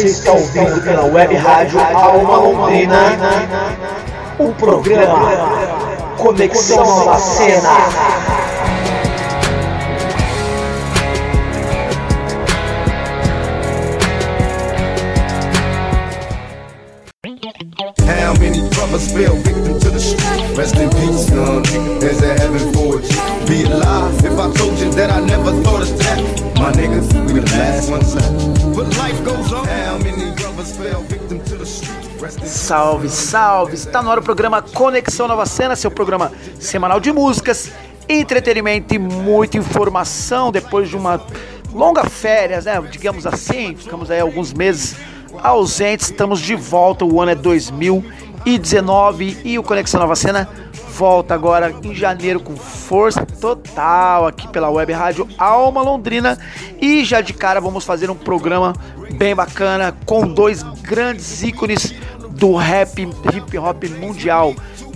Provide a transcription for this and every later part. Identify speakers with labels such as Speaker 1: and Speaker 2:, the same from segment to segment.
Speaker 1: Você está ouvindo pela web rádio Alma Londrina o programa Conexão Nova
Speaker 2: Salve, salve! Está no ar o programa Conexão Nova Cena, seu programa semanal de músicas, entretenimento e muita informação depois de uma longa férias, né? Digamos assim, ficamos aí alguns meses ausentes, estamos de volta, o ano é 2019 e o Conexão Nova Cena volta agora em janeiro com força total aqui pela web rádio Alma Londrina e já de cara vamos fazer um programa bem bacana com dois grandes ícones do rap hip hop mundial,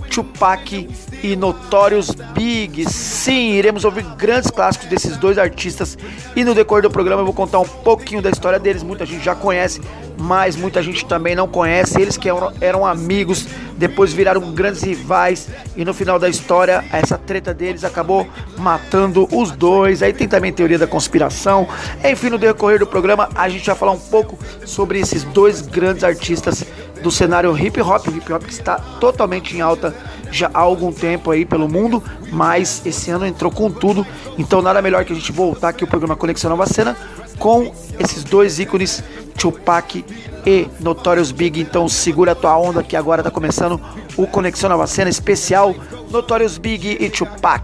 Speaker 2: Tupac e Notorious Big. Sim, iremos ouvir grandes clássicos desses dois artistas e no decorrer do programa eu vou contar um pouquinho da história deles. Muita gente já conhece, mas muita gente também não conhece. Eles que eram, eram amigos, depois viraram grandes rivais e no final da história essa treta deles acabou matando os dois. Aí tem também teoria da conspiração. Enfim, no decorrer do programa a gente vai falar um pouco sobre esses dois grandes artistas do cenário hip hop, hip hop que está totalmente em alta já há algum tempo aí pelo mundo, mas esse ano entrou com tudo, então nada melhor que a gente voltar aqui o programa Conexão Nova Cena com esses dois ícones, Tupac e Notorious Big. Então segura a tua onda que agora tá começando o Conexão Nova Cena especial Notorious Big e Tupac.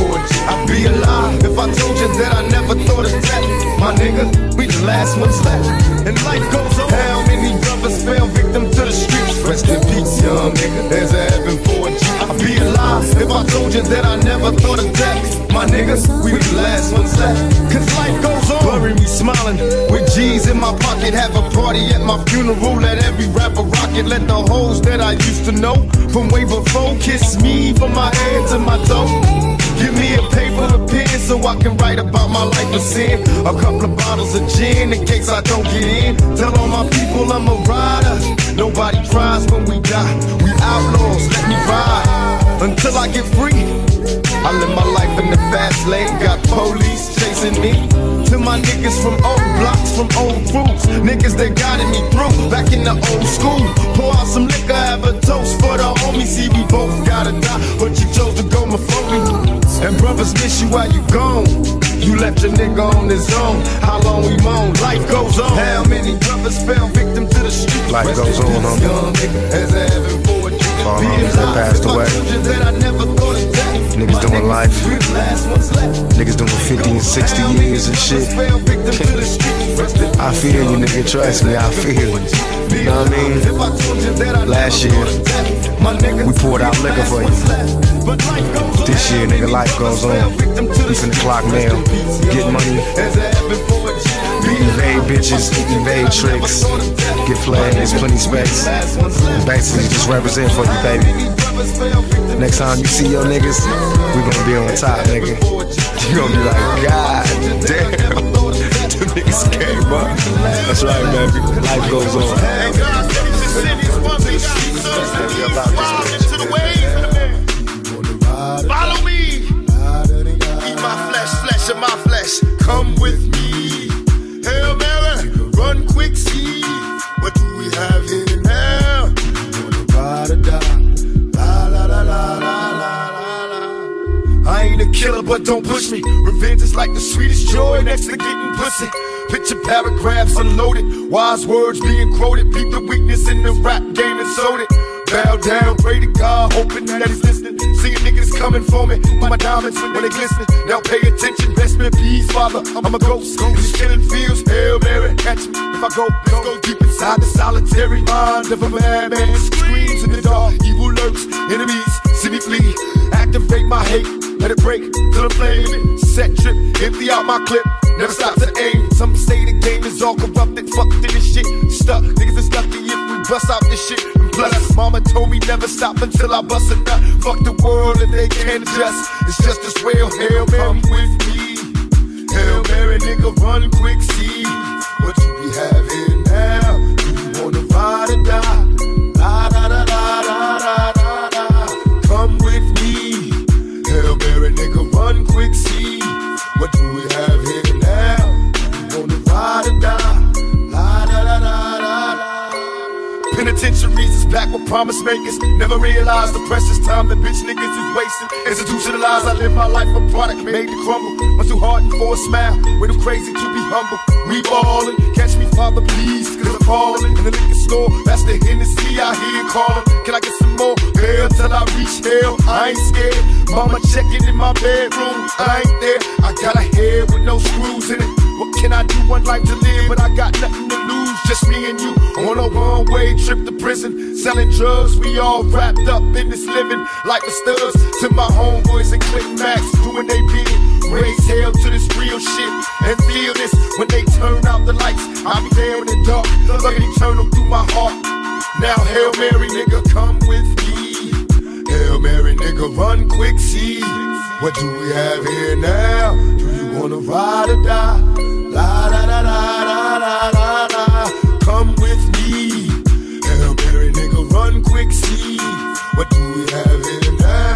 Speaker 3: heaven for you. I'd be a lie if I told you that I never thought of that. My nigga, we the last ones left. And life goes on. How many brothers fell victim to the streets? Rest in peace, young nigga. There's a heaven for you. I'd be a lie if I told you that I never thought of that. My niggas, we the last ones left. Cause life goes on. Bury me smiling with G's in my pocket. Have a party at my funeral. Let every rapper rock it. Let the hoes that I used to know from way before kiss me from my head to my toe. Give me a paper, a pen, so I can write about my life of sin. A couple of bottles of gin in case I don't get in. Tell all my people I'm a rider. Nobody cries when we die. We outlaws, let me ride until I get free. I live my life in the fast lane, got police chasing me. To my niggas from old blocks, from old crews, niggas that guided me through. Back in the old school, pour out some liquor, have a toast for the homies. See, we both gotta die, but you chose to go before me. And brothers miss you while you gone. You left your nigga on his own. How long we moan? Life goes on. How many brothers fell victim to the street?
Speaker 4: Life
Speaker 3: Rest
Speaker 4: goes on, homie.
Speaker 3: young nigga, as a heaven for you.
Speaker 4: All homies that passed away.
Speaker 3: that I never thought.
Speaker 4: Niggas doing life. Niggas doing 50 and 60 years and shit. I feel you, nigga. Trust me, I feel you. You know what I mean? Last year, we poured out liquor for you. This year, nigga, life goes on. We finna clock mail, get money, evade bitches, evade tricks, get flags, plenty space. And basically, just represent for you, baby. Next time you see your niggas, we gonna be on top, nigga. You gonna be like, God damn, the niggas came up. That's right, baby. Life goes on.
Speaker 3: Follow me. Eat my flesh, flesh of my flesh. Come with me. Hail Mary, run quick, see. What do we have here now? I ain't a killer, but don't push me. Revenge is like the sweetest joy next to getting pussy. Picture paragraphs unloaded, wise words being quoted. Peep the weakness in the rap game and sold it. Bow down, pray to God, hoping that he's listening. Seeing niggas coming for me, my diamonds when they glisten. Now pay attention, rest in peace, Father. I'm a ghost. These killing fields, Hail Mary, catch me if I go. Let's go deep inside the solitary mind of a madman. Screams in the dark, evil lurks, enemies see me flee. Activate my hate, let it break till the flame. Set trip, empty out my clip. Never stop to aim. Bust out this shit. And plus, mama told me never stop until I bust a nut. Fuck the world and they can't adjust. It's just as well, Hail Mary, come with me. Hail Mary, nigga, run quick, see what you be having now. You wanna ride or die? Is with promise makers. Never realize the precious time that bitch niggas is wasting. Institutionalized, I live my life a product made to crumble. Much too hard for a smile, way too crazy to be humble. We ballin', catch me, Father, please, cause I'm falling. In the liquor store, that's the Hennessy I hear calling. Can I get some more? Hell till I reach hell, I ain't scared. Mama checking in my bedroom, I ain't there. I got a head with no screws in it. What can I do? One life to live, but I got nothing to lose. Just me and you on a one way trip to prison. Selling drugs, we all wrapped up in this living like the studs. To my homeboys and Click Max, doing they bid. Raise hell to this real shit and feel this when they turn out the lights. I'll be there in the dark, looking eternal through my heart. Now, Hail Mary, nigga, come with me. Hail Mary, nigga, run quick, see. What do we have here now? Do you wanna ride or die? La da da da da da da. Come with run. What do we have here now?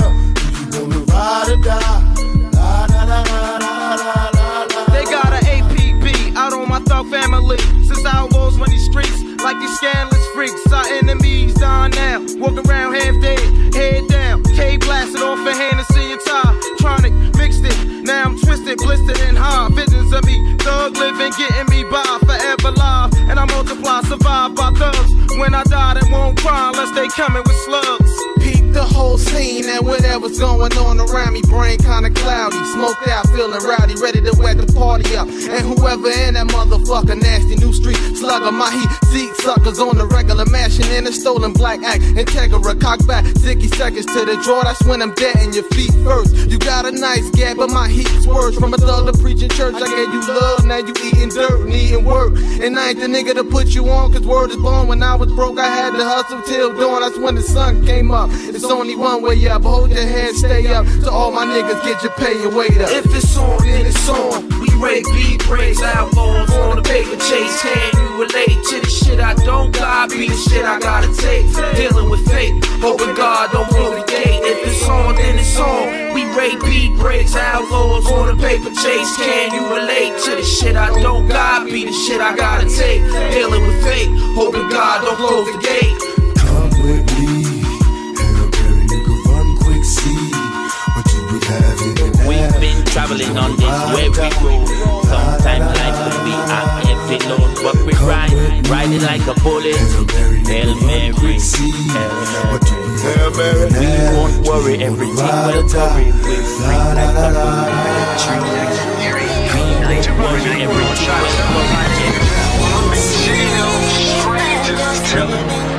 Speaker 3: Do you wanna ride or die? La da da da.
Speaker 5: They got an APB out on my thug family. Since outlaws run these streets like these scandalous freaks. Our enemies down now, walk around half dead, head down. K blasted off a Hennessy and tie. Tronic mixed it, now I'm twisted, blistered and high. Visions of me, thug living, getting me by When I die, they won't cry unless they coming with slugs.
Speaker 6: Whole scene and whatever's going on around me. Brain kinda cloudy, smoked out, feeling rowdy, ready to wet the party up. And whoever in that motherfucker, nasty new street slugger, my heat seek suckers on the regular, mashing in a stolen black act. Integra, cock back, 60 seconds to the draw. That's when I'm dead in your feet first. You got a nice gap, but my heat's worse. From a thug to preaching church, I gave you love, now you eating dirt, needing work. And I ain't the nigga to put you on, cause word is born. When I was broke, I had to hustle till dawn. That's when the sun came up. It's only one way up. Hold your head, stay up. To all my niggas, get your pay and weight up.
Speaker 7: If it's on, then it's on. We rake beat breaks, outlaws on the paper chase. Can you relate to the shit I don't got? Be the shit I gotta take. Dealing with fate, hoping God don't blow the gate. If it's on, then it's on. We rake beat breaks, outlaws on the paper chase. Can you relate to the shit I don't got? Be the shit I gotta take. Dealing with fate, hoping God don't close the gate.
Speaker 3: Come with me.
Speaker 8: Traveling on this weary road. Sometimes life can be a heavy load, but we ride, riding like a bullet. Hail Mary, Hail Mary. We won't worry, everything will worry. We free like a bullet. We won't worry, everything will worry.
Speaker 9: Check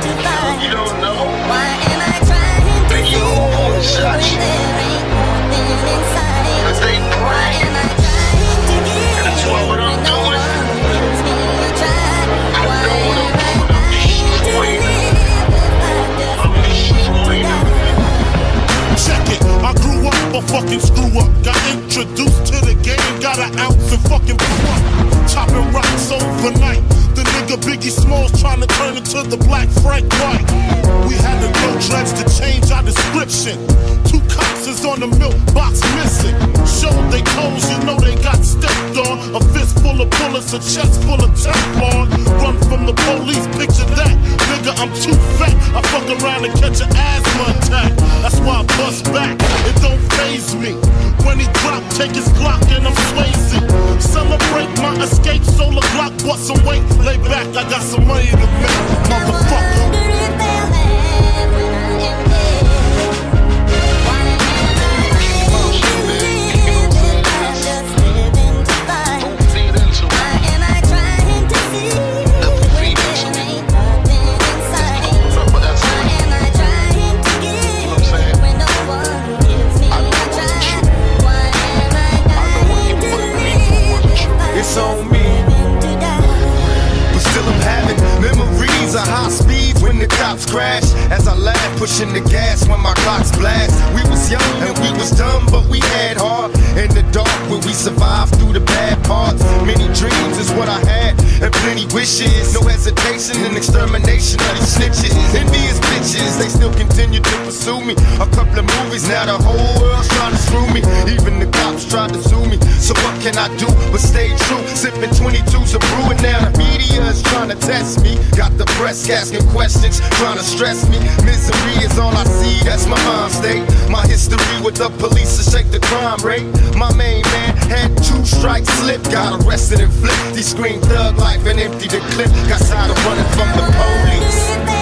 Speaker 3: test me. Got the press asking questions, trying to stress me. Misery is all I see, that's my mind state. My history with the police to shake the crime rate. My main man had two strikes slip, got arrested and flipped. He screamed thug life and emptied the clip. Got tired of running from the police.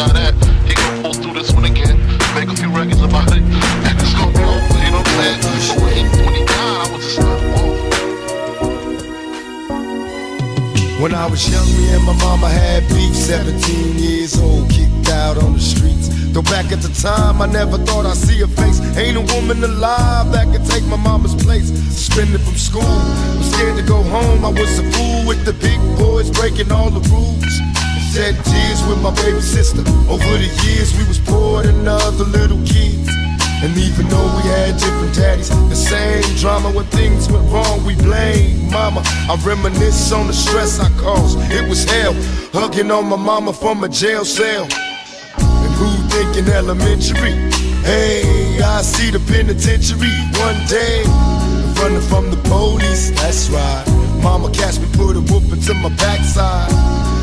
Speaker 9: Shot or shot at. He gonna pull through this one again, make a few records about it, and it's gonna you know what I'm saying? But when he, when he died, I was just like, whoa.
Speaker 3: When I was young, me and my mama had beef. 17 years old, kicked out on the streets. Though back at the time, I never thought I'd see her face. Ain't a woman alive that could take my mama's place. Suspended from school, I'm scared to go home. I was a fool with the big boys breaking all the rules. Shed tears with my baby sister. Over the years, we was poor than other little kids. And even though we had different daddies, the same drama when things went wrong, we blame mama. I reminisce on the stress I caused. It was hell, hugging on my mama from a jail cell. And who thinking elementary? Hey, I see the penitentiary one day. Running from the police, that's right. Mama catch me, put a whooping to my backside.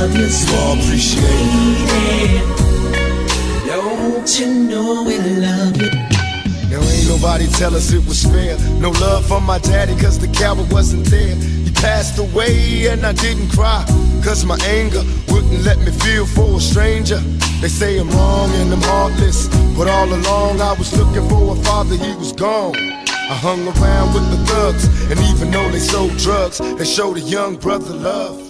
Speaker 10: Above you,
Speaker 3: You all appreciate it.
Speaker 10: lady. Don't you know we love you?
Speaker 3: Now ain't nobody tell us it was fair. No love for my daddy, cause the coward wasn't there. He passed away and I didn't cry. Cause my anger wouldn't let me feel for a stranger. They say I'm wrong and I'm heartless. But all along I was looking for a father, he was gone. I hung around with the thugs, and even though they sold drugs, they showed a young brother love.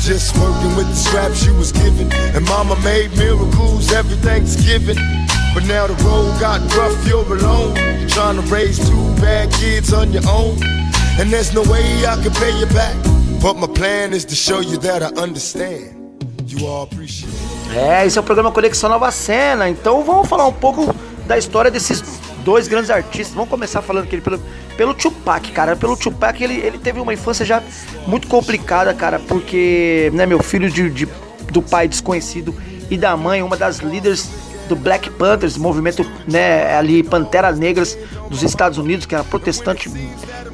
Speaker 3: Just working with the scraps you was given. And mama made miracles every Thanksgiving. But now the road got rough, you're alone. Trying to raise two bad kids on your own. and there's no way I can pay you back. But my plan is to show you that I understand. You all appreciate it.
Speaker 2: É, esse é o programa Conexão Nova Cena. Então vamos falar um pouco da história desses dois grandes artistas. Vamos começar falando que ele pelo, pelo Tupac, cara. Pelo Tupac, ele, ele teve uma infância já muito complicada, cara, porque, né, meu filho de, de do pai desconhecido e da mãe, uma das líderes do Black Panthers, movimento, né, ali Panteras Negras dos Estados Unidos, que era protestante,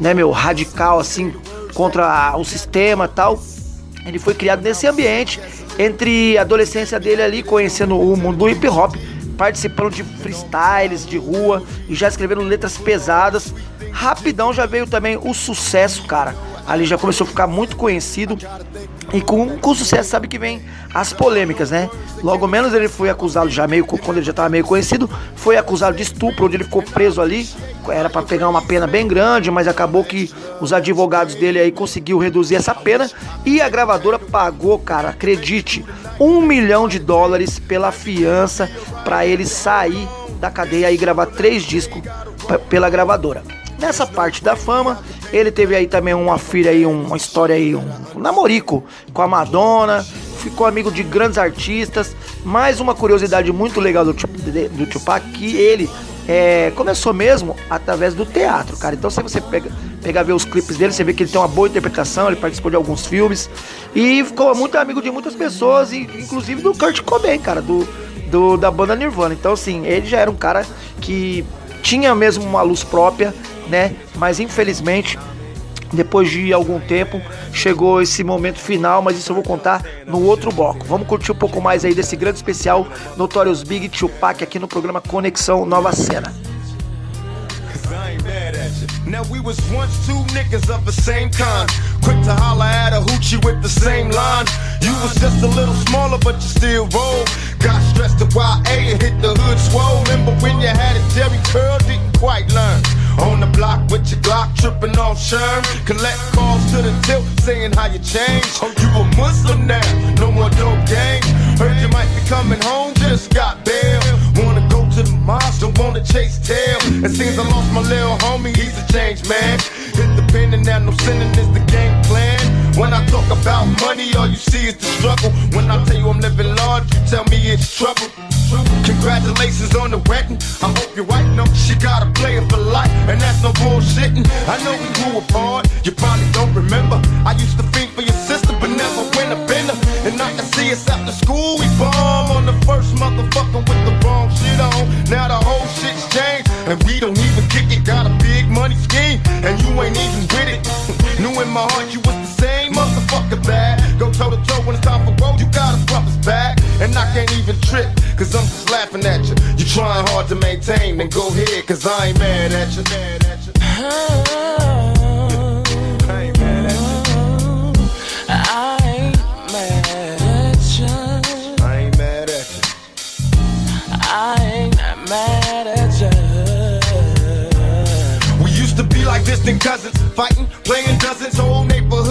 Speaker 2: né, meu, radical assim contra o sistema, tal. Ele foi criado nesse ambiente, entre a adolescência dele ali, conhecendo o mundo do hip hop, participando de freestyles de rua e já escrevendo letras pesadas. Rapidão já veio também o sucesso, cara. Ali já começou a ficar muito conhecido. E com, com sucesso sabe que vem as polêmicas, né? Logo menos ele foi acusado já meio quando ele já estava meio conhecido, foi acusado de estupro, onde ele ficou preso ali. Era para pegar uma pena bem grande, mas acabou que os advogados dele aí conseguiu reduzir essa pena e a gravadora pagou, cara, acredite, um milhão de dólares pela fiança para ele sair da cadeia e gravar três discos pela gravadora. Nessa parte da fama, ele teve aí também uma filha aí, uma história aí, um, namorico com a Madonna, ficou amigo de grandes artistas. Mais uma curiosidade muito legal do, do Tupac, que ele é, começou mesmo através do teatro, cara. Então se você pega, pegar ver os clipes dele, você vê que ele tem uma boa interpretação, ele participou de alguns filmes e ficou muito amigo de muitas pessoas, inclusive do Kurt Cobain, cara, do, do da banda Nirvana. Então assim, ele já era um cara que tinha mesmo uma luz própria né? Mas infelizmente, depois de algum tempo, chegou esse momento final, mas isso eu vou contar no outro bloco. Vamos curtir um pouco mais aí desse grande especial Notorious Big Tupac aqui no programa Conexão Nova Cena.
Speaker 3: Now we was once two niggas of the same kind. Quick to holler at a hoochie with the same line. You was just a little smaller, but you still roll. Got stressed to YA and hit the hood swole. Remember when you had a Jheri curl, didn't quite learn. On the block with your Glock, tripping on Sherm. Collect calls to the tilt, saying how you changed. Oh, you a Muslim now, no more dope gang. Heard you might be coming home, just got bail. Wanna go to the mosque, don't wanna chase tail. It seems I lost my little homie, he's a changed man. Hit the pen and now no sinning is the game plan. When I talk about money, all you see is the struggle. When I tell you I'm living large, you tell me it's trouble. Congratulations on the wedding. I hope your wife knows she got a player for life, and that's no bullshitting. I know we grew apart, you probably don't remember. I used to think for your sister, but never went a bender. And I can see us after school, we bomb on the first motherfucker with the wrong shit on. Now the whole shit's changed, and we don't even kick it. Got a big money scheme, and you ain't even with it. Knew in my heart you was bad. Go toe to toe when it's time for road, you gotta front us back. And I can't even trip, cause I'm just laughing at you. You trying hard to maintain, then go ahead, cause I ain't mad at you. Mad at you. I ain't mad at you.
Speaker 10: I ain't mad at you.
Speaker 3: I ain't mad at you.
Speaker 10: I ain't mad at you.
Speaker 3: We used to be like distant cousins, fighting, playing dozens, whole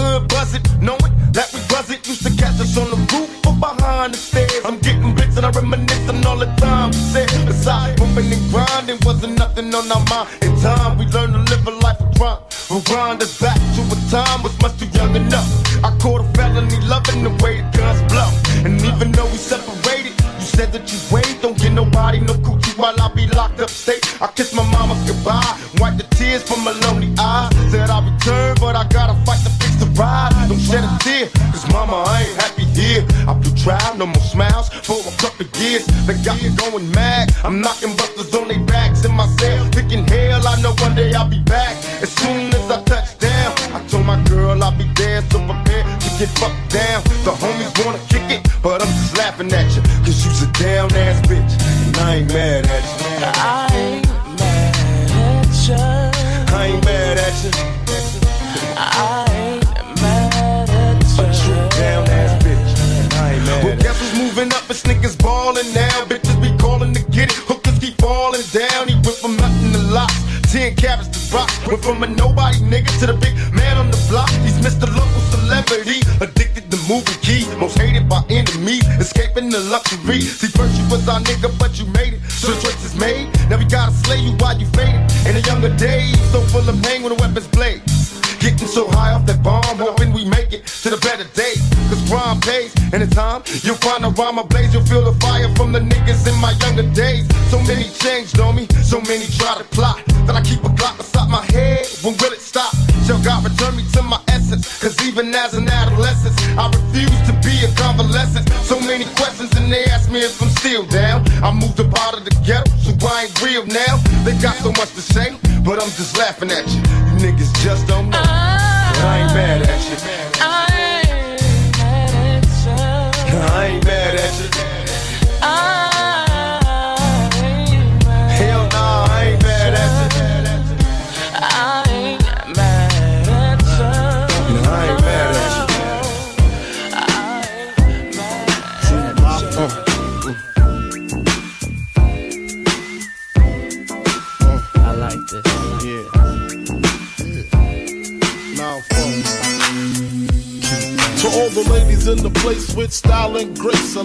Speaker 3: neighborhood buzzing, knowing that we wasn't used to catch us on the roof or behind the stairs. I'm getting bits and I reminisce on all the time we said. Besides, bumping and grinding wasn't nothing on our mind. In time, we learned to live a life of crime. We'll grind us back to a time was much too young enough. I caught a felony loving the way the more smiles for a couple years. They got me going mad. I'm knocking busters on their backs in my cell, thinking hell, I know one day I'll be back. As soon as I touch down, I told my girl I'll be there, so prepare to get fucked down. The homies wanna kick it, but I'm just laughing at you, cause you's a down ass bitch, and I ain't mad rocks. Went from a nobody nigga to the big man on the block. He's Mr. Local Celebrity. Addicted to moving key. Most hated by enemies. Escaping the luxury. See, first you was our nigga, but you made it. So the choice is made. Now we gotta slay you while you faded. In the younger days, so full of pain when the weapons blade. Getting so high off that bomb, hoping we make it to the better days. Cause crime pays, and in time, you'll find a rhyme ablaze. You'll feel the fire from the niggas in my younger days. So many changed on me, so many try to plot. Moved up out of the ghetto, so I ain't real now. They got so much to say, but I'm just laughing at you. You niggas just don't know.
Speaker 9: And grace,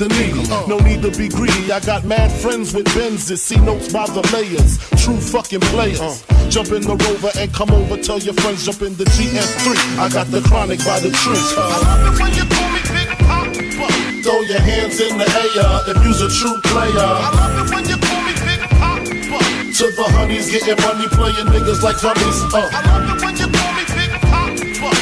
Speaker 9: the needy. No need to be greedy. I got mad friends with Benzes. See notes by the layers. True fucking players. Jump in the rover and come over. Tell your friends, jump in the GS3. I got the chronic by the tree. I love it when you call me Big Papa. Throw your hands in the air if you's a true player. I love it when you call me Big Papa. To the honeys, getting money, playing niggas like dummies. Uh. I love it when you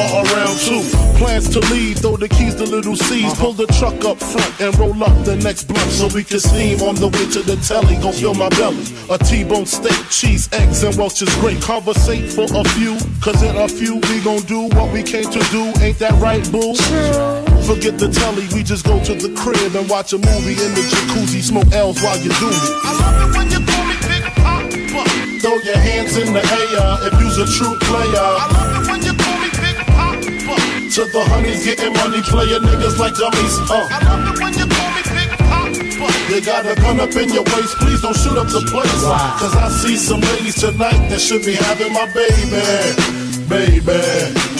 Speaker 9: bar around two. Plans to leave, throw the keys to little C's. Pull the truck up front and roll up the next blunt so we can steam on the way to the telly. Gon' fill my belly. A T-bone steak, cheese, eggs, and Welch's grape. Conversate for a few, cause in a few we gon' do what we came to do. Ain't that right, boo? Forget the telly, we just go to the crib and watch a movie in the jacuzzi. Smoke L's while you do it. I love it when you call me Big Papa. Throw your hands in the air if you's a true player. I love it when you To the honeys getting money, playing niggas like dummies. Uh. I love it when you call me Big Pop. You got a gun up in your waist, please don't shoot up the place. Cause I see some ladies tonight that should be having my baby. Baby.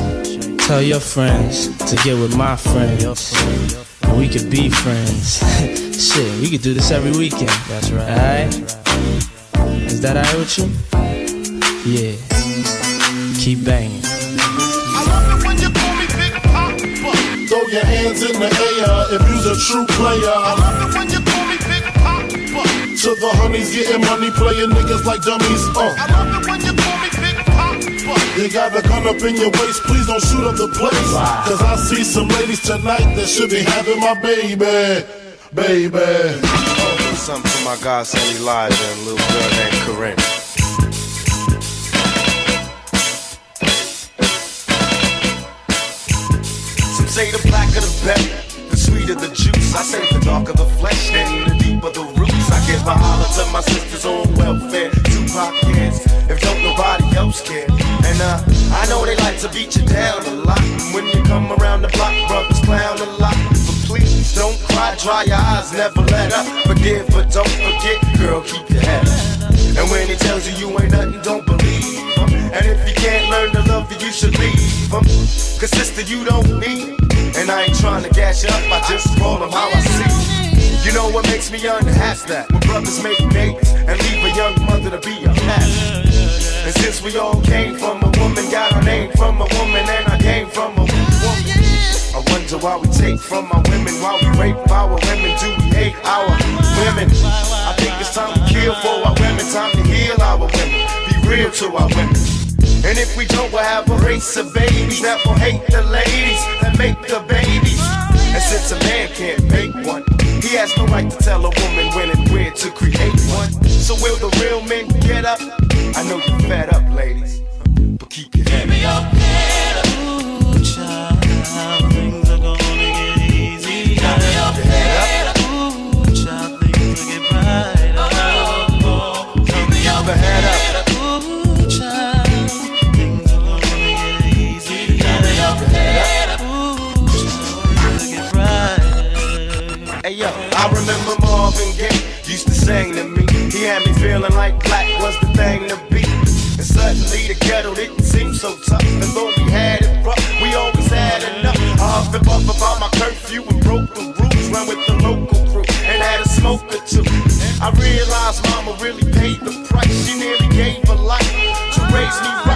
Speaker 8: Tell your friends to get with my friends. And we could be friends. Shit, we could do this every weekend. That's right. Alright? Is that alright with you? Yeah. Keep banging.
Speaker 3: I love it when you call me Big Papa.
Speaker 9: Throw your hands in the air if you's a true player.
Speaker 3: I love it when you call me Big Papa.
Speaker 9: To the honeys getting money, playing niggas like dummies. Uh.
Speaker 3: I love it when you
Speaker 9: You got the gun up in your waist, please don't shoot up the place. Cause I see some ladies tonight that should be having my baby. Baby.
Speaker 4: Oh, something for my godson Elijah and little girl named Corinne.
Speaker 3: Some say the blacker the better, the sweeter the juice. I say the darker the flesh, then the deeper the roots. I give a holler to my sisters on know they like to beat you down a lot. And when you come around the block, brothers clown a lot. But please don't cry, dry your eyes, never let up. Forgive, but don't forget, girl, keep your head up. And when he tells you you ain't nothing, don't believe him. And if you can't learn to love you, you should leave them. Cause sister, you don't need And I ain't trying to gas you up, I just roll them how I see. You know what makes me unhappy? That when brothers make babies and leave a young mother to be a cat. Since we all came from a woman, got our name from a woman, and I came from a woman. I wonder why we take from our women, why we rape our women, do we hate our women? I think it's time to kill for our women, time to heal our women, be real to our women. And if we don't, we'll have a race of babies that will hate the ladies that make the babies. And since a man can't make one, he has no right to tell a woman when and where to create one. So will the real men get up? I know you're fed up, ladies, but keep your head up. Feeling like black was the thing to be. And suddenly the ghetto didn't seem so tough. And though we had it rough, we always had enough. I huffed and puffed about my curfew and broke the rules. Ran with the local crew and had a smoke or two. I realized mama really paid the price. She nearly gave her life to raise me right.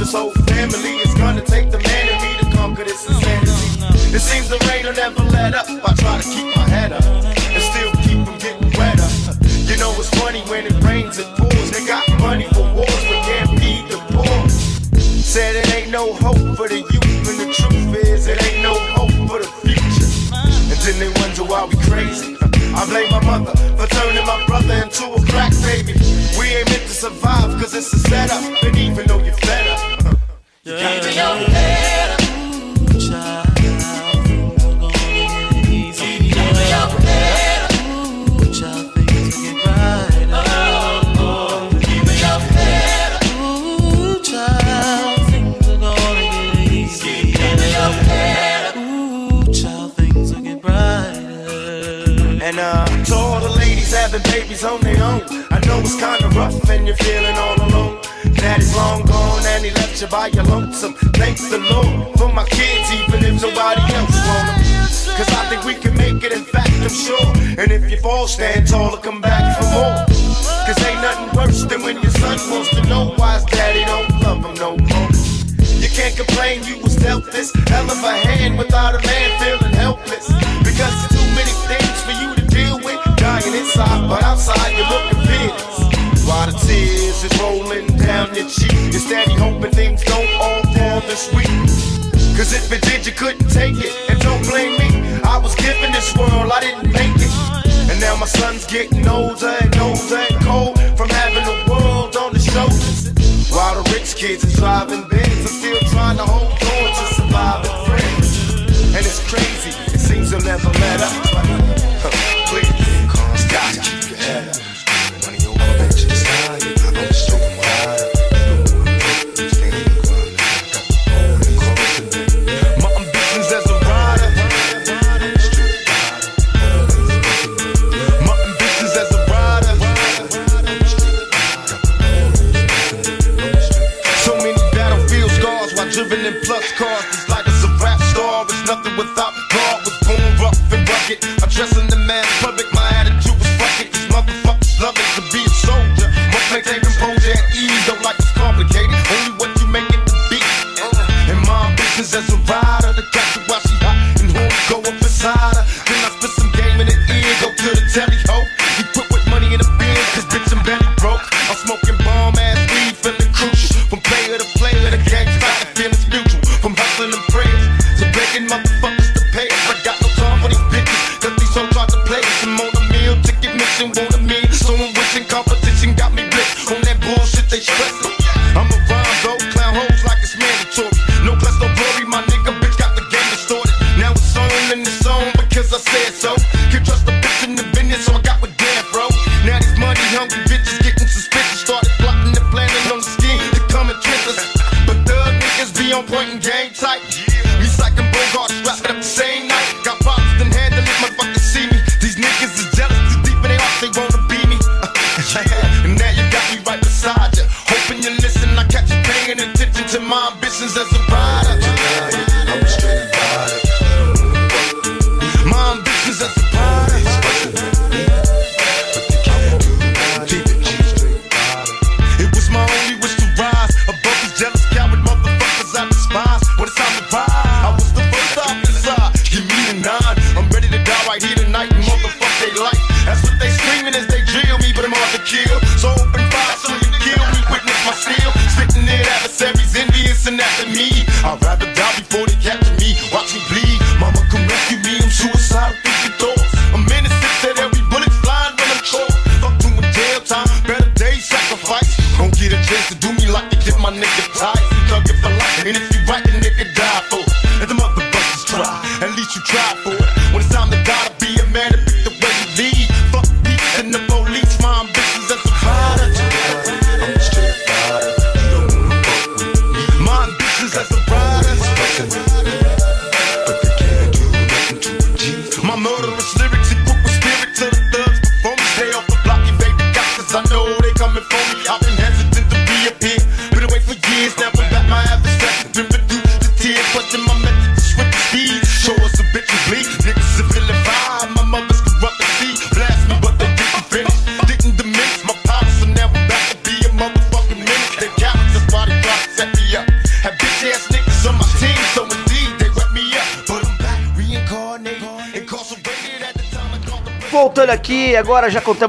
Speaker 3: Buddy lost his whole family. It's gonna take the man in me to conquer this insanity. It seems the rain will never let up. I try to keep my head up and still keep from getting wetter. You know it's funny when it rains, it pours. They got money for wars, but can't feed the poor. Said it ain't no hope for the youth, and the truth is it ain't no hope for the future. And then they wonder why we crazy. I blame my mother for turning my brother into a crack baby. We ain't meant to survive cause it's a setup. And even though you're Uh, having babies on their own, I know it's kinda rough and you're feeling all alone. Daddy's long gone and he left you by your lonesome. Thank the Lord for my kids, even if nobody else want them. Cause I think we can make it, in fact, I'm sure. And if you fall, stand tall and come back for more. Cause ain't nothing worse than when your son wants to know why his daddy don't love him no more. You can't complain, you was dealt this hell of a hand without a man feeling helpless. Because it's too many things for you to deal with. Dying inside, but outside you're looking you're steady hoping things don't all fall this week. Cause if it did, you couldn't take it. And don't blame me, I was given this world, I didn't make it. And now my son's getting older and older and cold from having the world on his shoulders. While the rich kids are driving Benz,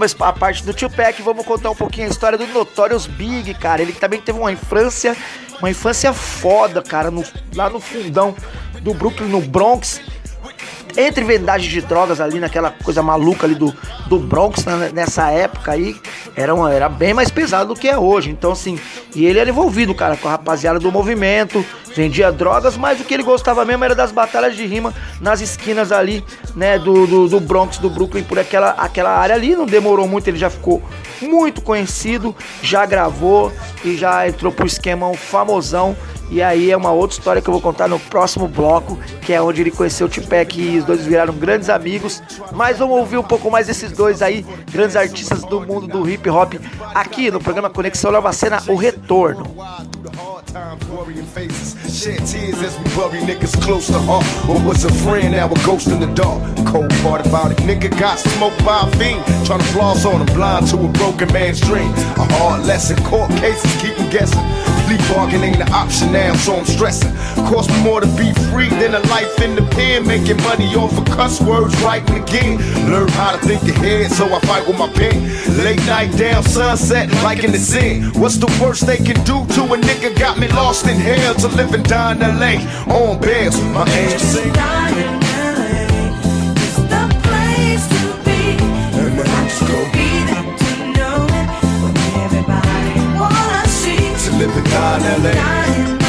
Speaker 2: contamos a parte do Tupac, vamos contar um pouquinho a história do Notorious Big, cara. Ele também teve uma infância, uma infância foda, cara, no- lá no fundão do Brooklyn, no Bronx. Entre vendagem de drogas ali, naquela coisa maluca ali do, do Bronx, né, nessa época aí, era, uma- era bem mais pesado do que é hoje. Então, assim, e ele era envolvido, cara, com a rapaziada do movimento, vendia drogas, mas o que ele gostava mesmo era das batalhas de rima nas esquinas ali, né, do, do, do Bronx, do Brooklyn, por aquela, aquela área ali. Não demorou muito, ele já ficou muito conhecido, já gravou e já entrou pro esquemão famosão. E aí é uma outra história que eu vou contar no próximo bloco, que é onde ele conheceu o Tupac e os dois viraram grandes amigos. Mas vamos ouvir um pouco mais desses dois aí, grandes artistas do mundo do hip hop, aqui no programa Conexão Nova Cena, o Retorno.
Speaker 3: times, worrying faces. Shed tears as we bury niggas close to heart. What was a friend, now a ghost in the dark. Cold part about it, nigga got smoked by a fiend. Trying to floss on him, blind to a broken man's dream. A hard lesson, court cases keep him guessing. Plea bargain ain't an option now, so I'm stressing. Cost me more to be free than a life in the pen. Making money off of cuss words, writing again. Learn how to think ahead, so I fight with my pen. Late night down, sunset, like in the sin. What's the worst they can do to a nigga? Got me lost in hell to live and die in LA. On bail, my angel to live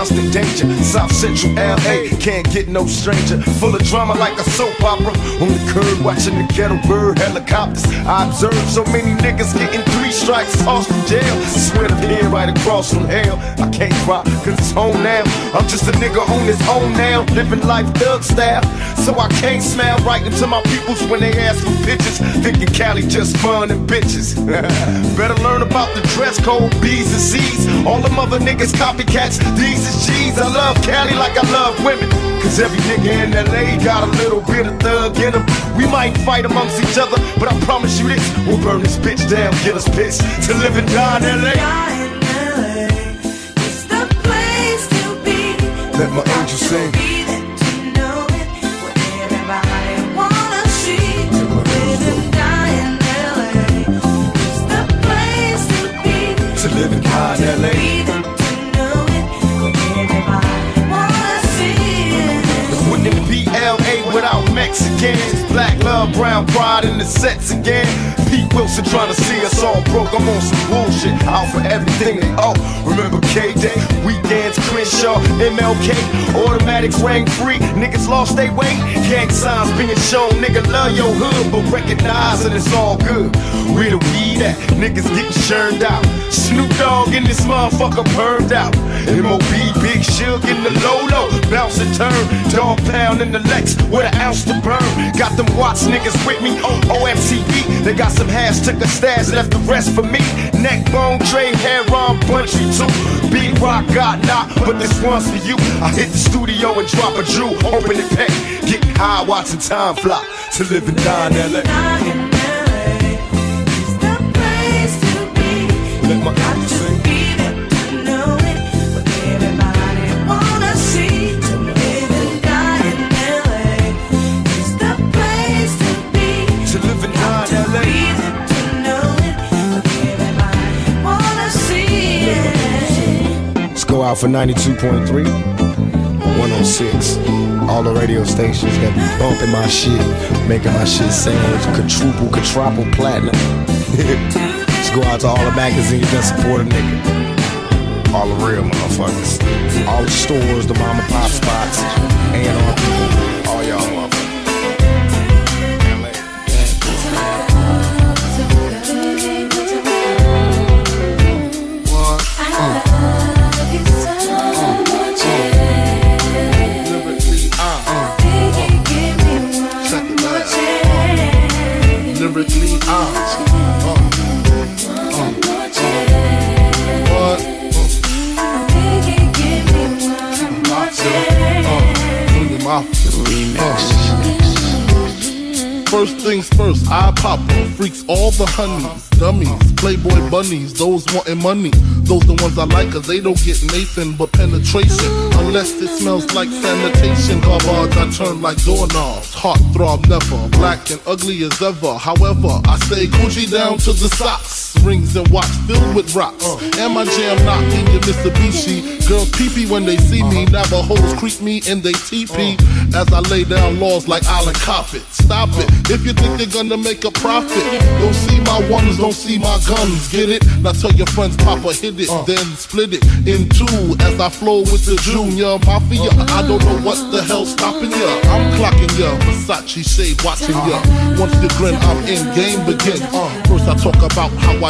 Speaker 3: constant danger. South Central LA can't get no stranger. Full of drama like a soap opera. On the curb watching the ghetto bird helicopters. I observe so many niggas getting three strikes tossed from jail. Swear to be right across from hell. I can't cry cause it's home now. I'm just a nigga on his own now. Living life thug style. So I can't smile right into my peoples when they ask for pictures. Thinking Cali just fun and bitches. Better learn about the dress code, B's and C's. All them other niggas copycats, these is G's. I love Cali like I love women. Cause every nigga in LA got a little bit of thug in him. We might fight amongst each other, but I promise you this we'll burn this bitch down, get us pissed to live and die in LA. It's the place to be. Let my angel sing. To live and die in LA.
Speaker 11: It's the place to be To live and die in LA.
Speaker 3: Wouldn't it be LA without Mexicans? black love, brown pride in the sets again. Pete Wilson trying to see us all broke. I'm on some bullshit, out for everything they owe. Remember K-Day, weekends, Crenshaw, MLK, automatics rang free. Niggas lost their weight, gang signs being shown. Nigga love your hood, but recognize that it's all good. We the weed at? Niggas getting churned out. Snoop Dogg in this motherfucker burned out. MOB, Big Suge in the Lolo, bounce and turn. Dog pound in the Lex with an ounce to burn. Got them Watts niggas with me on OFCB. They got some hash, took a stash, left the rest for me. Neck bone, trade, hair on, punchy too. Big rock got knocked, but this one's for you. I hit the studio and drop a Drew, open it pack. Getting high, watching time fly. To live and die in LA. Let my
Speaker 4: for 92.3, 106. All the radio stations that be bumping my shit, making my shit sound quadruple, quadruple platinum. Let's go out to all the magazines that support a nigga. All the real motherfuckers. All the stores, the mama pop spots, and all people.
Speaker 9: First things first, I pop freaks all the honeys, dummies, playboy bunnies, those wanting money. Those the ones I like cause they don't get Nathan but penetration. Unless it smells like sanitation. Garbage I turn like doorknobs. Heart throb never, black and ugly as ever. However, I stay Gucci down to the socks. Rings and watch filled with rocks. Uh. And my jam knocking your Mitsubishi. Girls pee when they see me. Uh-huh. Navajos creep me and they teepee. Uh. As I lay down laws like Island Coppet. Stop it. Uh. If you think they're gonna make a profit, don't see my ones, don't see my guns. Get it? Now tell your friends, Papa hit it, then split it in two. As I flow with the Junior Mafia, uh-huh. I don't know what the hell's stopping ya. I'm clocking ya, Versace shade watching ya. Uh-huh. Once you grin, I'm in game begin. First I talk about how I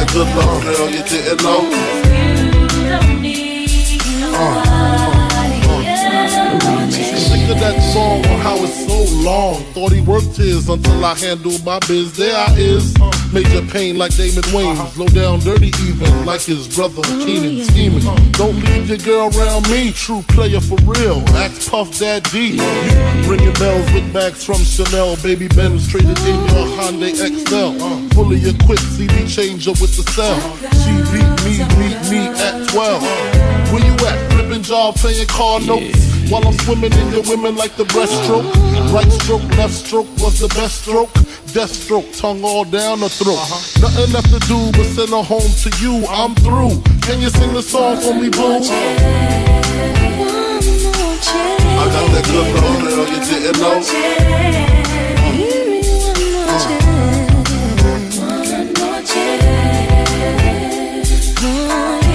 Speaker 9: I got that good love, girl, oh, you didn't know. Think uh, uh, uh. of that song on how it's so long. Thought he worked his until I handled my biz. There I is. Major pain like Damon Wayans. Uh-huh. Low down dirty even like his brother oh, Keenen scheming. Don't leave your girl around me. True player for real. Ask Puff Daddy. You ringing bells with bags from Chanel. Baby Benz traded in your oh, Hyundai Excel. Fully equipped CD changer with the cell. Oh, she beat me, meet me at 12. Where you at? Flipping job, paying car notes. While I'm swimming in your women like the breaststroke. Right stroke, left stroke was the best stroke. Death stroke, tongue all down the throat. Uh-huh. Nothing left to do but send her home to you. I'm through. Can you sing the song for me, boo? I got that good love, girl, you didn't know.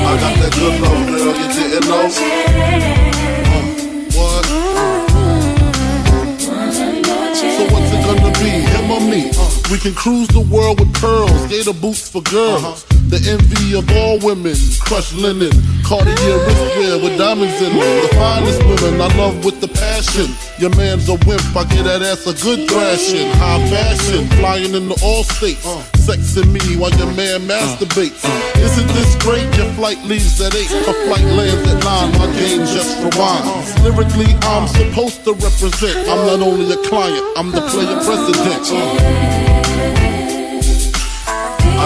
Speaker 9: I got that good love, girl, you didn't know. Me? We can cruise the world with pearls, gator boots for girls. Uh-huh. The envy of all women, crushed linen, Cartier oh, wristwear with diamonds in them. The finest women I love with the passion. Your man's a wimp, I get that ass a good thrashing. High fashion, flying into all states. Uh. Sexing me while your man uh. masturbates. Isn't this great? Your flight leaves at 8, her flight lands at 9. My game just rewinds. Uh. Lyrically, I'm supposed to represent. I'm not only a client, I'm the player president.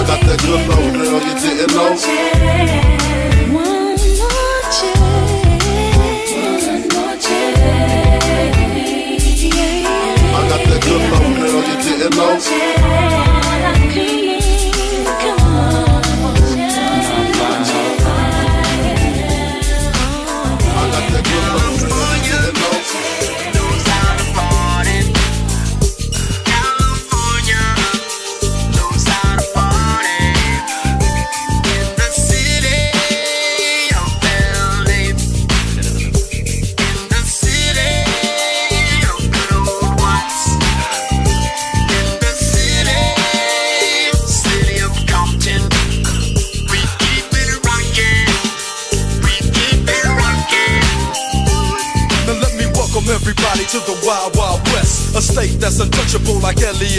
Speaker 3: Got that good flow, girl, you didn't know. I got that good love, girl, you didn't know.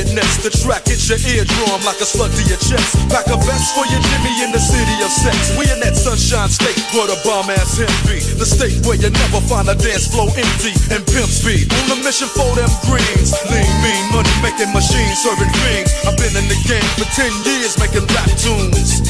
Speaker 12: Elliot The track hits your eardrum like a slug to your chest. Pack a vest for your Jimmy in the city of sex. We in that sunshine state where the bomb ass him be. The state where you never find a dance floor empty and pimp speed. On a mission for them greens. Lean, mean, money making machines serving fiends. I've been in the game for 10 years making rap tunes.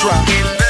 Speaker 12: That's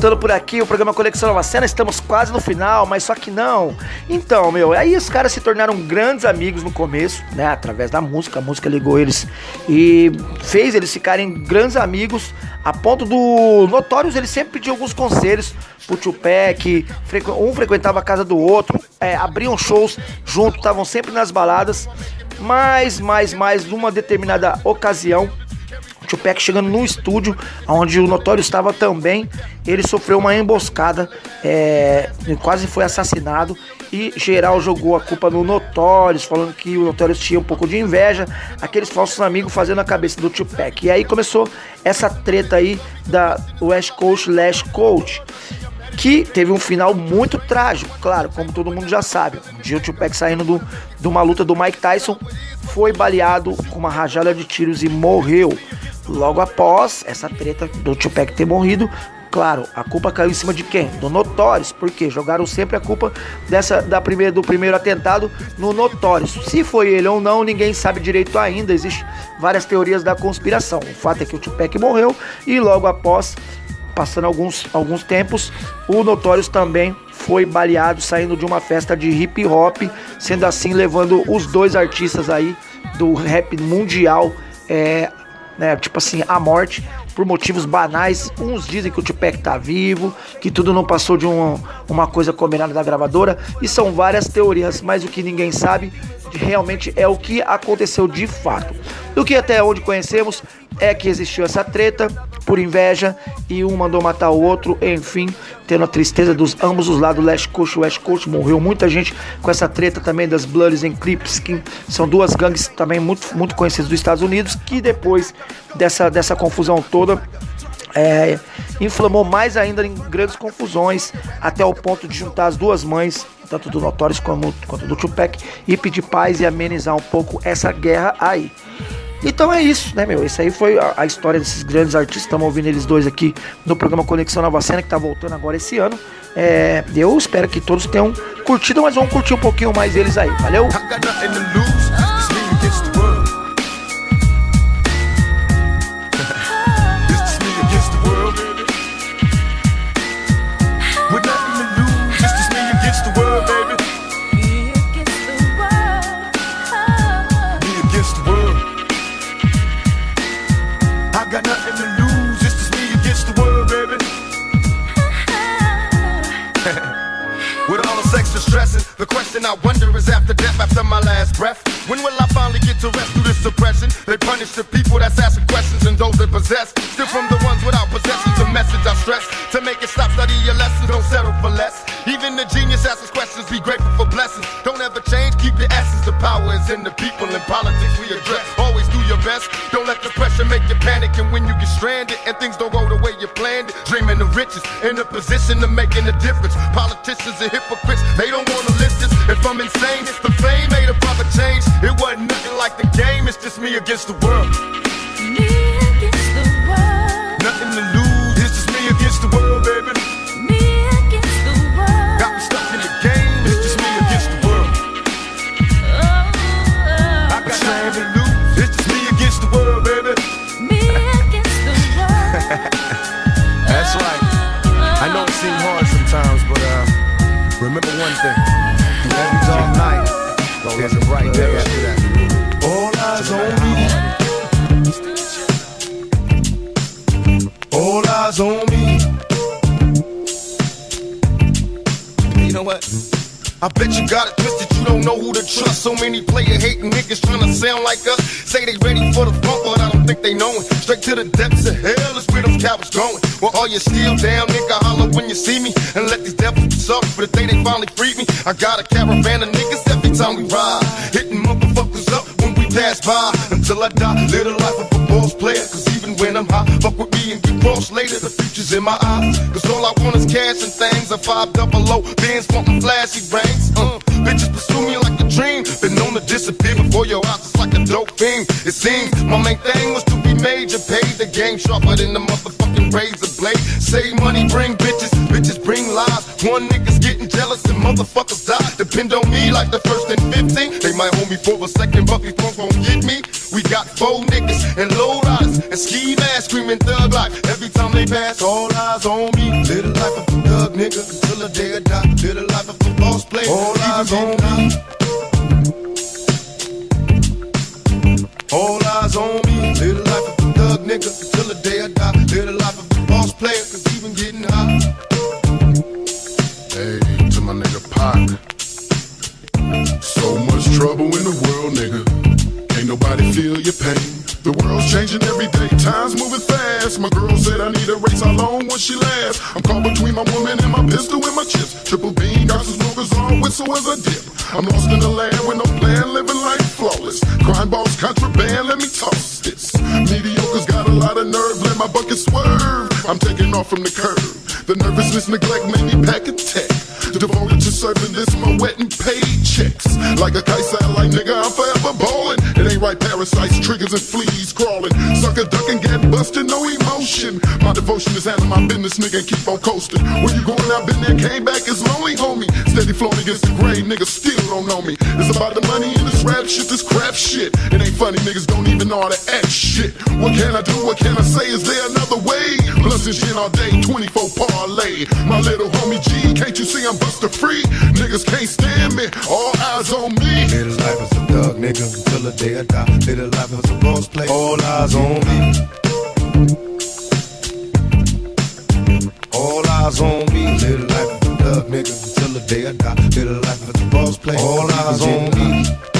Speaker 2: voltando por aqui, o programa Conexão Nova Cena, estamos quase no final, mas só que não. Então, meu, aí os caras se tornaram grandes amigos no começo, né, através da música, a música ligou eles e fez eles ficarem grandes amigos, a ponto do Notorious, ele sempre pediu alguns conselhos pro Tupac, um frequentava a casa do outro, é, abriam shows junto, estavam sempre nas baladas, mas, mais, mais, numa determinada ocasião, Tupac chegando no estúdio, onde o Notório estava também, ele sofreu uma emboscada, é, quase foi assassinado. E geral jogou a culpa no Notorious, falando que o Notorious tinha um pouco de inveja, aqueles falsos amigos fazendo a cabeça do Tupac. E aí começou essa treta aí da West Coast Last Coast que teve um final muito trágico, claro, como todo mundo já sabe. Um dia o Tupac saindo do, de uma luta do Mike Tyson foi baleado com uma rajada de tiros e morreu. Logo após essa treta do Tupac ter morrido, claro, a culpa caiu em cima de quem? Do Notorious, porque jogaram sempre a culpa dessa da primeira do primeiro atentado no Notorious. Se foi ele ou não, ninguém sabe direito ainda. Existem várias teorias da conspiração. O fato é que o Tupac morreu e logo após, passando alguns alguns tempos, o Notorious também foi baleado saindo de uma festa de hip hop, sendo assim levando os dois artistas aí do rap mundial é, né? Tipo assim, a morte por motivos banais. Uns dizem que o Tupac tá vivo, que tudo não passou de um, uma coisa combinada da gravadora, e são várias teorias, mas o que ninguém sabe realmente é o que aconteceu de fato. Do que até onde conhecemos é que existiu essa treta por inveja e um mandou matar o outro, enfim, tendo a tristeza dos ambos os lados, Last Coast e West Coast, morreu muita gente com essa treta também das Bloods Crips, que são duas gangues também muito, muito conhecidas dos Estados Unidos, que depois dessa, dessa confusão toda é, inflamou mais ainda em grandes confusões, até o ponto de juntar as duas mães, tanto do Notorious como, quanto do Tupac, e pedir paz e amenizar um pouco essa guerra aí. Então é isso, né, meu? Isso aí foi a, a história desses grandes artistas. Estamos ouvindo eles dois aqui no programa Conexão Nova Cena, que tá voltando agora esse ano. É, eu espero que todos tenham curtido, mas vamos curtir um pouquinho mais eles aí. Valeu?
Speaker 3: After my last breath, when will I finally get to rest through this suppression? They punish the people that's asking questions and those that possess. Still from the ones without possessions, a message I stress. To make it stop, study your lessons, don't settle for less. Even the genius asks questions, be grateful for blessings. Don't ever change, keep your essence. The power is in the people and politics we address. Always do your best. Don't let the pressure make you panic. And when you get stranded and things don't go the way you planned it, dreaming of riches in a position of making a difference. Politicians are hypocrites, they don't wanna listen. If I'm insane, it's the fame made a proper change. It wasn't nothing like the game, it's just me against the world.
Speaker 4: Day.
Speaker 3: All eyes on me. All eyes on me. I bet you got it twisted, you don't know who to trust. So many player hating niggas trying to sound like us. Say they ready for the front, but I don't think they know it. Straight to the depths of hell is where them cowards going. Well, all you still down, nigga, holler when you see me. And let these devils suffer for the day they finally free me. I got a caravan of niggas every time we ride. Hitting motherfuckers up pass by. Until I die, live the life of a boss player. Cause even when I'm high, fuck with me and get crossed later. The future's in my eyes. Cause all I want is cash and things. A five double low, bands wanting flashy rings. Uh, bitches pursue me like a dream. Been known to disappear before your eyes, it's like a dope fiend. It seems my main thing was to be major, pay the game sharper than the motherfucking razor blade. Save money, bring bitches, bitches bring lies. One and motherfuckers die. Depend on me like the first and 15. They might hold me for a second, but these punks won't get me. We got four niggas and low riders and ski masks screaming thug life. Every time they pass, all eyes on me. Little life of a thug nigga until the day I die. Little life of a boss player. All eyes on me. All eyes on me. Little life of a thug nigga until the day I die. Little life of a boss player, cause even getting high.
Speaker 13: Trouble in the world, nigga. Ain't nobody feel your pain. The world's changing every day, time's moving fast. My girl said I need a race, how long will she last? I'm caught between my woman and my pistol and my chips. Triple beam, got some smokers on, whistle as a dip. I'm lost in the land with no plan, living life flawless. Crime boss, contraband, let me toss this. Mediocre's got a lot of nerve, let my bucket swerve. I'm taking off from the curb. The nervousness, neglect made me pack a tech. Devoted to serving this, my wet and paid. Like a kite satellite, nigga, I'm forever ballin'. It ain't right, parasites, triggers, and fleas crawling. Sucker ducking, get busted, no emotion. My devotion is handling my business, nigga, and keep on coasting. Where you going? I've been there, came back, it's lonely, homie. Steady flowing against the grain, niggas still don't know me. It's about the money this rap shit, this crap shit. It ain't funny, niggas don't even know how to act shit. What can I do? What can I say? Is there another way? Blunts and gin all day, 24 parlay. My little homie G, can't you see I'm buster free? Niggas can't stand me, all eyes on me.
Speaker 3: Little life is a thug nigga until the day I die. Little life is a boss play, all eyes on me. All eyes on me. Little life is a thug nigga until the day I die. Little life is a boss play, all eyes on me.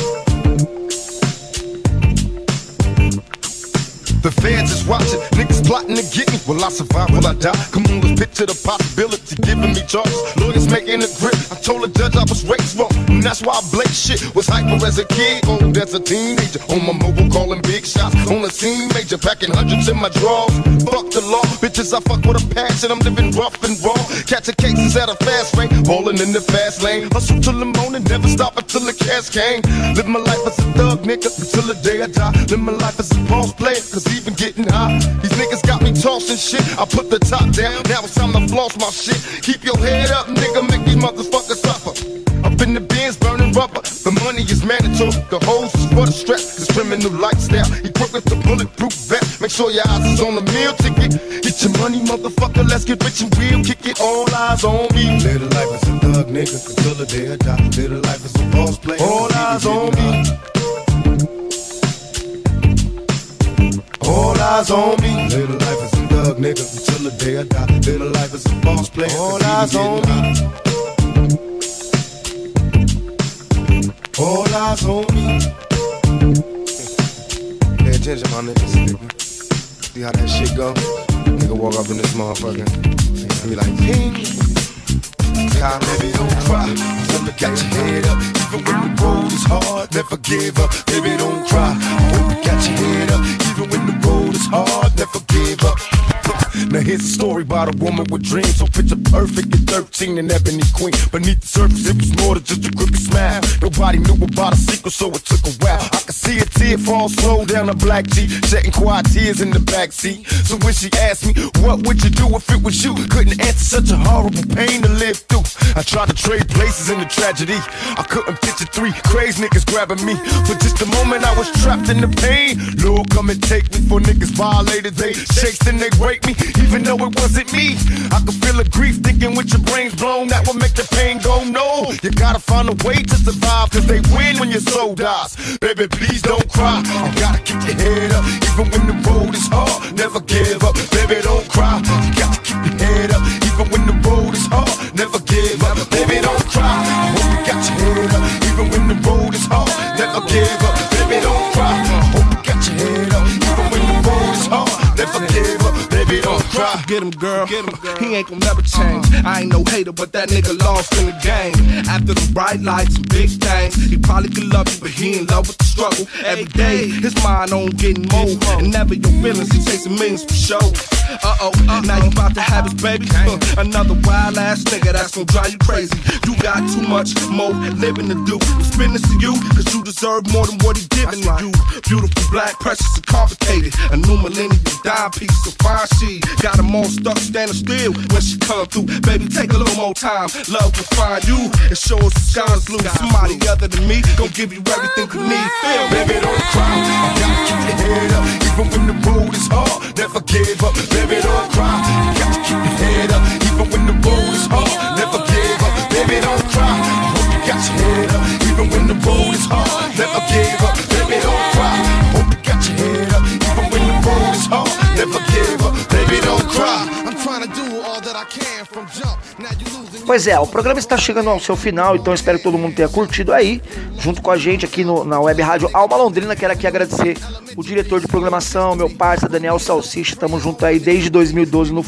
Speaker 3: The fans is watching, niggas plotting to get me. Will I survive? Will I die? Come on, let's picture the possibility. Giving me charges, lawyers making a grip. I told the judge I was raised wrong, and that's why I blake shit. Was hyper as a kid, old as a teenager. On my mobile, calling big shots. On the scene, major, packing hundreds in my drawers. Fuck the law, bitches, I fuck with a passion. I'm living rough and raw. Catching cases at a fast rate, balling in the fast lane. Hustle till the morning, never stop until the cash came. Live my life as a thug, nigga, until the day I die. Live my life as a boss player, cause even getting high. These niggas got me tossing shit. I put the top down, now it's time to floss my shit. Keep your head up, nigga, make these motherfuckers suffer. Up in the bins, burning rubber. The money is mandatory. The hose is for the stress. This criminal lifestyle. Equipped with the bulletproof vest. Make sure your eyes is on the meal ticket. Get your money, motherfucker. Let's get rich and real. Kick it. All eyes on me. Little life is a thug nigga until the day I die. Little life is a boss play. All eyes on me. All eyes on me. Little life is a thug nigga until the day I die. Little life is a boss play. All eyes on me. All eyes on me.
Speaker 14: Pay attention, my niggas. Nigga. See how that shit go? Nigga walk up in this motherfucker. And be like, ping.
Speaker 3: Time, baby, don't cry. Never got your head up, even when the road is hard. Never give up, baby, don't cry. Got your head up, even when the road is hard. Never give up. Now here's a story about a woman with dreams. So picture perfect at 13 and ebony queen. Beneath the surface it was more than just a creepy smile. Nobody knew about a secret so it took a while. I could see a tear fall slow down a black G Shedding quiet tears in the backseat So when she asked me what would you do if it was you? Couldn't answer such a horrible pain to live through. I tried to trade places in the tragedy. I couldn't picture three crazy niggas grabbing me. For just a moment I was trapped in the pain. Lord come and take me for niggas violated. They shakes and they break me even though it wasn't me. I could feel the grief thinking with your brains blown, that would make the pain go no. You gotta find a way to survive, cause they win when your soul dies. Baby, please don't cry. You gotta keep your head up, even when the road is hard. Never give up, baby, don't cry. You got to keep your head up, even when the road is hard. Never give up, baby, don't cry. You got your head up, even when the road is hard. Never give up, don't.
Speaker 15: Get him, girl. Get him, girl. He ain't gonna never change. I ain't no hater, but that nigga lost in the game. After the bright lights and big things, he probably could love you, but he in love with the struggle. Every day, his mind on getting more. And never your feelings, he chasing millions for show. Uh oh, now you about to have his baby. Uh, another wild ass nigga that's gonna drive you crazy. You got too much more living to do. Spin this to you, cause you deserve more than what he giving to you. Beautiful, black, precious, and complicated. A new millennium dime piece of fine she got him
Speaker 12: stuck standing still when she come through. Baby, take a little more time. Love will find you and show us the sky's blue. Somebody other than me gon' give you everything you need. Feel,
Speaker 3: Baby, don't cry. You gotta keep your head up, even when the road is hard. Never give up. Baby, don't cry. You gotta keep your head up, even when the road is hard. Never give up. Baby, don't cry. I hope you got your head up, even when the road is hard. Never give up. Baby, don't cry. I hope you got your head up, even when the road is hard. Never give up. Baby, don't cry.
Speaker 6: I'm trying to do all that I can from jump. Now you losing.
Speaker 2: Pois é, o programa está chegando ao seu final, então espero que todo mundo tenha curtido aí, junto com a gente aqui no, na web rádio Alma Londrina. Quero aqui agradecer o diretor de programação, meu parceiro Daniel Salsicha. Estamos juntos aí desde 2012, no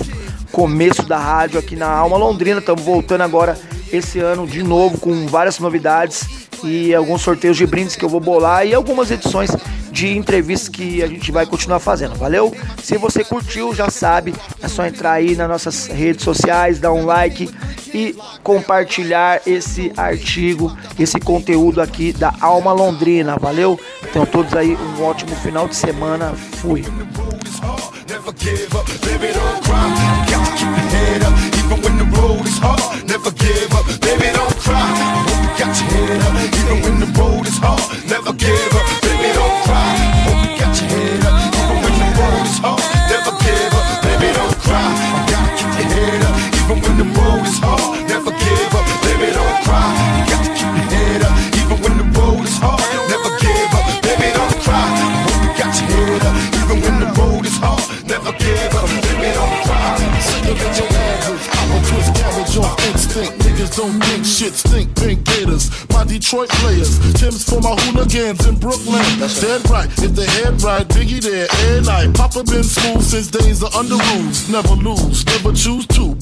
Speaker 2: começo da rádio aqui na Alma Londrina. Estamos voltando agora esse ano de novo com várias novidades e alguns sorteios de brindes que eu vou bolar e algumas edições de entrevistas que a gente vai continuar fazendo, valeu? Se você curtiu, já sabe, é só entrar aí nas nossas redes sociais, dar um like e compartilhar esse artigo, esse conteúdo aqui da Alma Londrina, valeu? Então todos aí um ótimo final de semana, fui.
Speaker 3: Road is hard. Never give up, baby, don't cry. Hope you got your head up, even when the road is hard. Never give up, baby, don't cry. Hope you got your head up, even when the road is hard. Never give up, baby, don't cry. You gotta keep your head up, even when the road is hard. Never give up, baby, don't cry. You got to keep your head up, even when the road is hard. Never give up, baby, don't cry. Hope you got your head up, even when the road is hard. Never give up, baby, don't cry.
Speaker 9: Look at your Niggas don't think shit stink. Pink Gators, my Detroit players. Tim's for my hooligans in Brooklyn. That's Dead right. If they head right, Biggie there and night. Papa been smooth since days of under rules. Never lose, never choose to.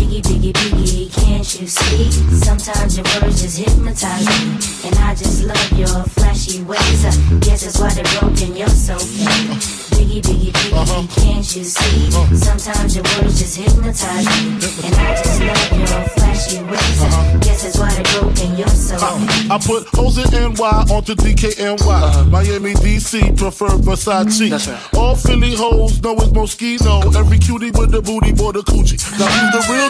Speaker 16: Biggie, biggie, biggie, can't you see? Sometimes your words just hypnotize me. And I just love your flashy ways. I guess that's why they're broken, you're so fake. Biggie, biggie, biggie, uh-huh. can't you see? Uh-huh. Sometimes your words just hypnotize me. And I just love your flashy ways. I uh-huh. guess that's why they're broken, you're so fake.
Speaker 9: I put hoes in NY onto DKNY. Miami, DC, prefer Versace. All Philly hoes know it's Moschino. Every cutie with the booty, boy, the coochie. Now who's the real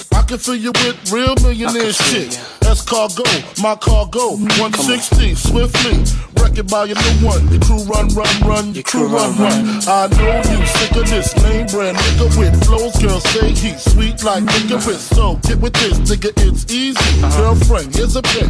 Speaker 9: I can fill you with real millionaire shit. That's cargo, my cargo. 160, swiftly. Wrecking by your new one. Your crew run, run, run. Your crew run, run. I know you sick of this name brand nigga with flows. Girl, say he sweet like licorice. So get with this, nigga, it's easy. Girlfriend, here's a pick.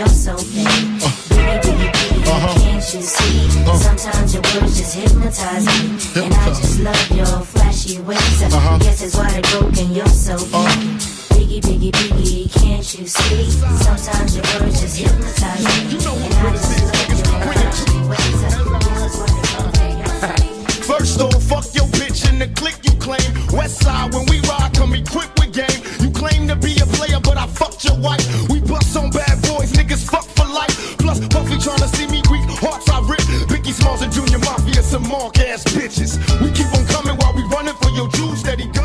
Speaker 16: you're so. Biggie, biggie, biggie, can't you see? Uh-huh. Sometimes your words just hypnotize me. And I just love your flashy ways. Uh-huh. I guess that's why they're broken, you're so uh-huh. fake. Biggie, biggie, biggie, can't you see? Sometimes your words just hypnotize me. And I just love your flashy ways. This is what they.
Speaker 3: First off, fuck your bitch in the click you claim. West side, when we ride, come equipped with game. Claim to be a player, but I fucked your wife. We bust on bad boys, niggas fuck for life. Plus, Puffy tryna see me weak, hearts I rip. Biggie Smalls and Junior Mafia, some mark ass bitches. We keep on coming while we running for your juice. Steady busting.